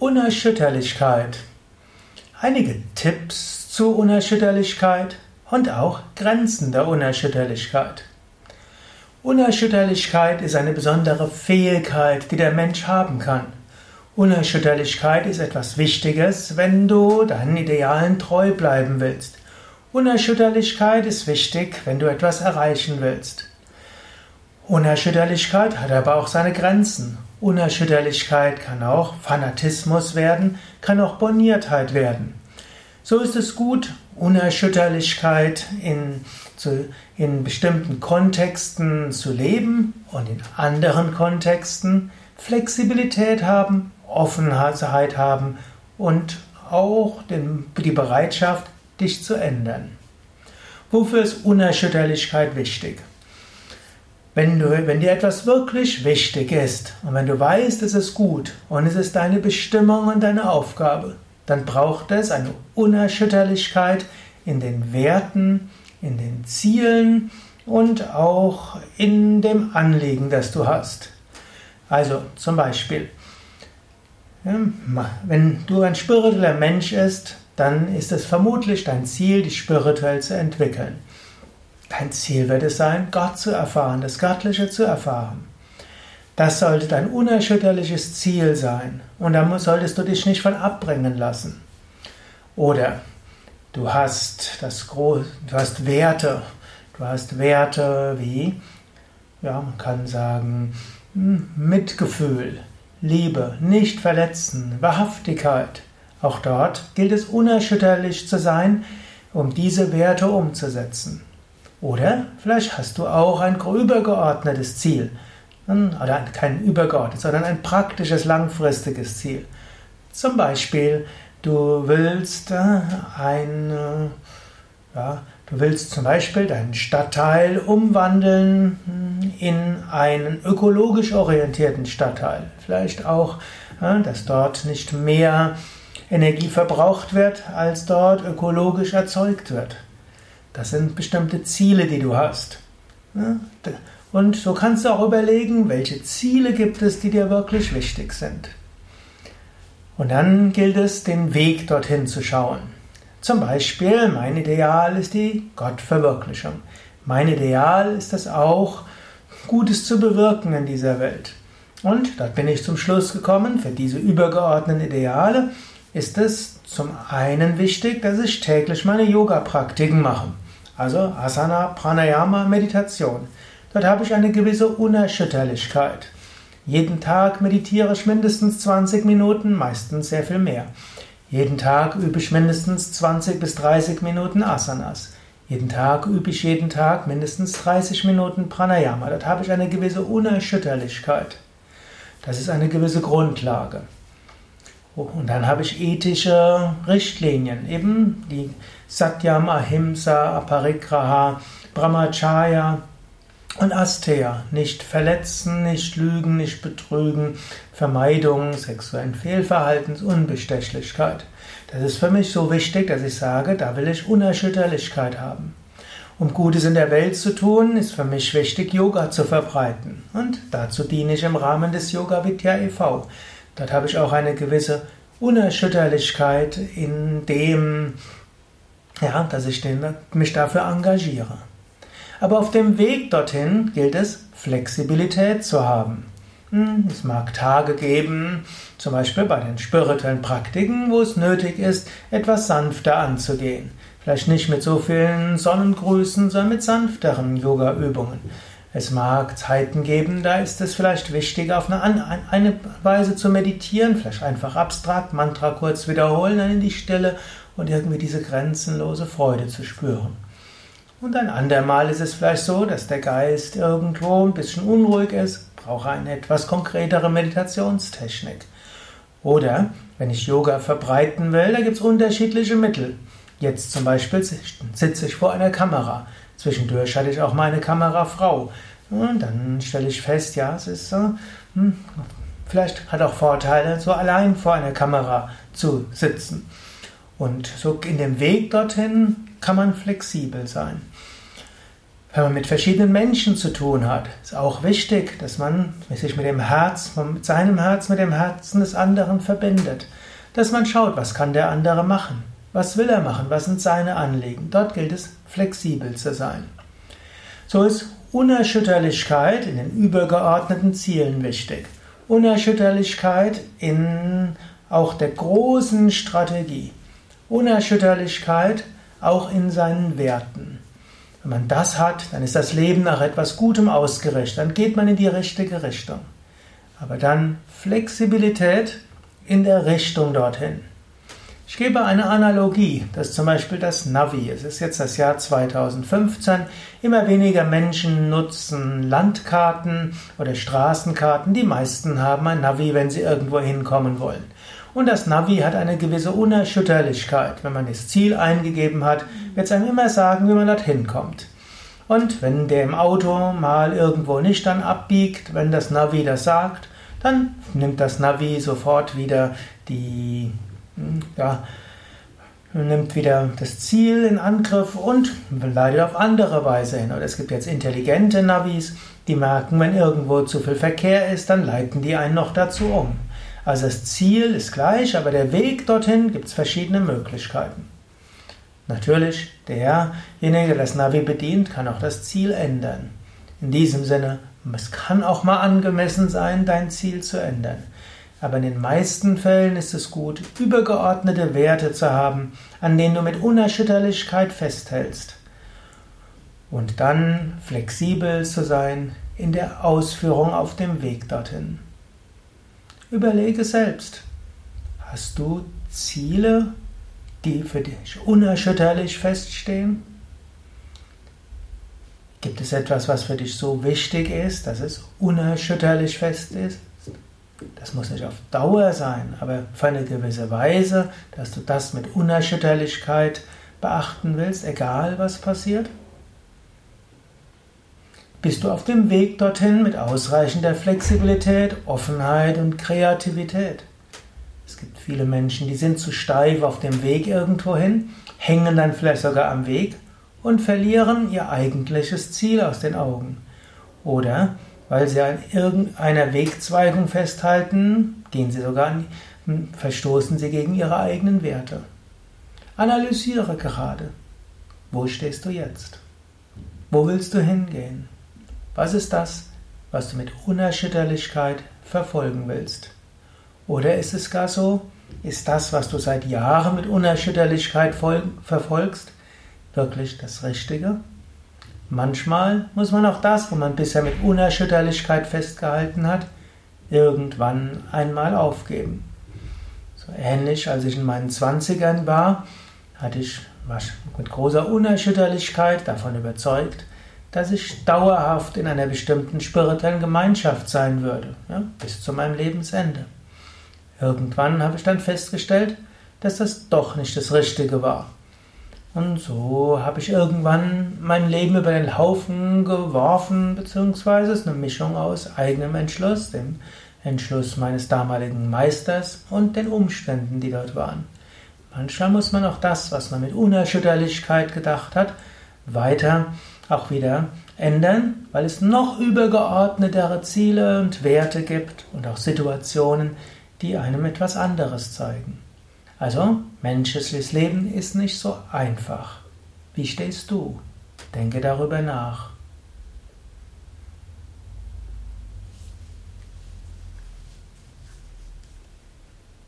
Unerschütterlichkeit. Einige Tipps zur Unerschütterlichkeit und auch Grenzen der Unerschütterlichkeit. Unerschütterlichkeit ist eine besondere Fähigkeit, die der Mensch haben kann. Unerschütterlichkeit ist etwas Wichtiges, wenn du deinen Idealen treu bleiben willst. Unerschütterlichkeit ist wichtig, wenn du etwas erreichen willst. Unerschütterlichkeit hat aber auch seine Grenzen. Unerschütterlichkeit kann auch Fanatismus werden, kann auch Borniertheit werden. So ist es gut, Unerschütterlichkeit in, zu, in bestimmten Kontexten zu leben und in anderen Kontexten Flexibilität haben, Offenheit haben und auch den, die Bereitschaft, dich zu ändern. Wofür ist Unerschütterlichkeit wichtig? Wenn, du, wenn dir etwas wirklich wichtig ist und wenn du weißt, es ist gut und es ist deine Bestimmung und deine Aufgabe, dann braucht es eine Unerschütterlichkeit in den Werten, in den Zielen und auch in dem Anliegen, das du hast. Also zum Beispiel, wenn du ein spiritueller Mensch bist, dann ist es vermutlich dein Ziel, dich spirituell zu entwickeln. Dein Ziel wird es sein, Gott zu erfahren, das Göttliche zu erfahren. Das sollte dein unerschütterliches Ziel sein und da solltest du dich nicht von abbringen lassen. Oder du hast das Groß, du hast Werte, du hast Werte wie, ja, man kann sagen, hm, Mitgefühl, Liebe, nicht verletzen, Wahrhaftigkeit. Auch dort gilt es unerschütterlich zu sein, um diese Werte umzusetzen. Oder vielleicht hast du auch ein übergeordnetes Ziel. Oder kein übergeordnetes, sondern ein praktisches, langfristiges Ziel. Zum Beispiel, du willst äh, ein, äh, ja, du willst zum Beispiel deinen Stadtteil umwandeln hm, in einen ökologisch orientierten Stadtteil. Vielleicht auch, dass dort nicht mehr Energie verbraucht wird, als dort ökologisch erzeugt wird. Das sind bestimmte Ziele, die du hast. Und so kannst du auch überlegen, welche Ziele gibt es, die dir wirklich wichtig sind. Und dann gilt es, den Weg dorthin zu schauen. Zum Beispiel, mein Ideal ist die Gottverwirklichung. Mein Ideal ist es auch, Gutes zu bewirken in dieser Welt. Und dort bin ich zum Schluss gekommen, für diese übergeordneten Ideale ist es zum einen wichtig, dass ich täglich meine Yoga-Praktiken mache. Also Asana, Pranayama, Meditation. Dort habe ich eine gewisse Unerschütterlichkeit. Jeden Tag meditiere ich mindestens 20 Minuten, meistens sehr viel mehr. Jeden Tag übe ich mindestens 20 bis 30 Minuten Asanas. Jeden Tag übe ich jeden Tag mindestens 30 Minuten Pranayama. Dort habe ich eine gewisse Unerschütterlichkeit. Das ist eine gewisse Grundlage. Und dann habe ich ethische Richtlinien, eben die Satyam, Ahimsa, Aparigraha, Brahmacharya und Asteya. Nicht verletzen, nicht lügen, nicht betrügen, Vermeidung sexuellen Fehlverhaltens, Unbestechlichkeit. Das ist für mich so wichtig, dass ich sage, da will ich Unerschütterlichkeit haben. Um Gutes in der Welt zu tun, ist für mich wichtig, Yoga zu verbreiten. Und dazu diene ich im Rahmen des Yoga Vidya e.V. Dort habe ich auch eine gewisse Unerschütterlichkeit in dem, ja, dass ich den, mich dafür engagiere. Aber auf dem Weg dorthin gilt es, Flexibilität zu haben. Hm, es mag Tage geben, zum Beispiel bei den spirituellen Praktiken, wo es nötig ist, etwas sanfter anzugehen. Vielleicht nicht mit so vielen Sonnengrüßen, sondern mit sanfteren Yoga-Übungen. Es mag Zeiten geben, da ist es vielleicht wichtig, auf eine, eine Weise zu meditieren, vielleicht einfach abstrakt, Mantra kurz wiederholen, dann in die Stille und irgendwie diese grenzenlose Freude zu spüren. Und ein andermal ist es vielleicht so, dass der Geist irgendwo ein bisschen unruhig ist, brauche eine etwas konkretere Meditationstechnik. Oder wenn ich Yoga verbreiten will, da gibt es unterschiedliche Mittel. Jetzt zum Beispiel sitze ich vor einer Kamera. Zwischendurch hatte ich auch meine Kamerafrau. Und dann stelle ich fest, ja, es ist so, hm, vielleicht hat auch Vorteile, so allein vor einer Kamera zu sitzen. Und so in dem Weg dorthin kann man flexibel sein. Wenn man mit verschiedenen Menschen zu tun hat, ist auch wichtig, dass man sich mit dem Herz, mit seinem Herz, mit dem Herzen des anderen verbindet. Dass man schaut, was kann der andere machen? Was will er machen? Was sind seine Anliegen? Dort gilt es, flexibel zu sein. So ist Unerschütterlichkeit in den übergeordneten Zielen wichtig. Unerschütterlichkeit in auch der großen Strategie. Unerschütterlichkeit auch in seinen Werten. Wenn man das hat, dann ist das Leben nach etwas Gutem ausgerichtet, dann geht man in die richtige Richtung. Aber dann Flexibilität in der Richtung dorthin. Ich gebe eine Analogie, das ist zum Beispiel das Navi. Es ist jetzt das Jahr 2015. Immer weniger Menschen nutzen Landkarten oder Straßenkarten. Die meisten haben ein Navi, wenn sie irgendwo hinkommen wollen. Und das Navi hat eine gewisse Unerschütterlichkeit. Wenn man das Ziel eingegeben hat, wird es einem immer sagen, wie man dorthin kommt. Und wenn der im Auto mal irgendwo nicht dann abbiegt, wenn das Navi das sagt, dann nimmt das Navi sofort wieder die ja, nimmt wieder das Ziel in Angriff und leitet auf andere Weise hin. Oder es gibt jetzt intelligente Navis, die merken, wenn irgendwo zu viel Verkehr ist, dann leiten die einen noch dazu um. Also das Ziel ist gleich, aber der Weg dorthin gibt es verschiedene Möglichkeiten. Natürlich, derjenige, der das Navi bedient, kann auch das Ziel ändern. In diesem Sinne, es kann auch mal angemessen sein, dein Ziel zu ändern. Aber in den meisten Fällen ist es gut, übergeordnete Werte zu haben, an denen du mit Unerschütterlichkeit festhältst. Und dann flexibel zu sein in der Ausführung auf dem Weg dorthin. Überlege selbst, hast du Ziele, die für dich unerschütterlich feststehen? Gibt es etwas, was für dich so wichtig ist, dass es unerschütterlich fest ist? Das muss nicht auf Dauer sein, aber für eine gewisse Weise, dass du das mit Unerschütterlichkeit beachten willst, egal was passiert? Bist du auf dem Weg dorthin mit ausreichender Flexibilität, Offenheit und Kreativität? Es gibt viele Menschen, die sind zu steif auf dem Weg irgendwohin, hängen dann vielleicht sogar am Weg und verlieren ihr eigentliches Ziel aus den Augen. Oder weil sie an irgendeiner Wegzweigung festhalten, gehen sie sogar verstoßen sie gegen ihre eigenen Werte. Analysiere gerade. Wo stehst du jetzt? Wo willst du hingehen? Was ist das, was du mit Unerschütterlichkeit verfolgen willst? Oder ist es gar so, ist das, was du seit Jahren mit Unerschütterlichkeit verfolgst, wirklich das Richtige? Manchmal muss man auch das, wo man bisher mit Unerschütterlichkeit festgehalten hat, irgendwann einmal aufgeben. So ähnlich, als ich in meinen Zwanzigern war, hatte ich mit großer Unerschütterlichkeit davon überzeugt, dass ich dauerhaft in einer bestimmten spirituellen Gemeinschaft sein würde, ja, bis zu meinem Lebensende. Irgendwann habe ich dann festgestellt, dass das doch nicht das Richtige war. Und so habe ich irgendwann mein Leben über den Haufen geworfen, beziehungsweise es ist eine Mischung aus eigenem Entschluss, dem Entschluss meines damaligen Meisters und den Umständen, die dort waren. Manchmal muss man auch das, was man mit Unerschütterlichkeit gedacht hat, weiter auch wieder ändern, weil es noch übergeordnetere Ziele und Werte gibt und auch Situationen, die einem etwas anderes zeigen. Also, menschliches Leben ist nicht so einfach. Wie stehst du? Denke darüber nach.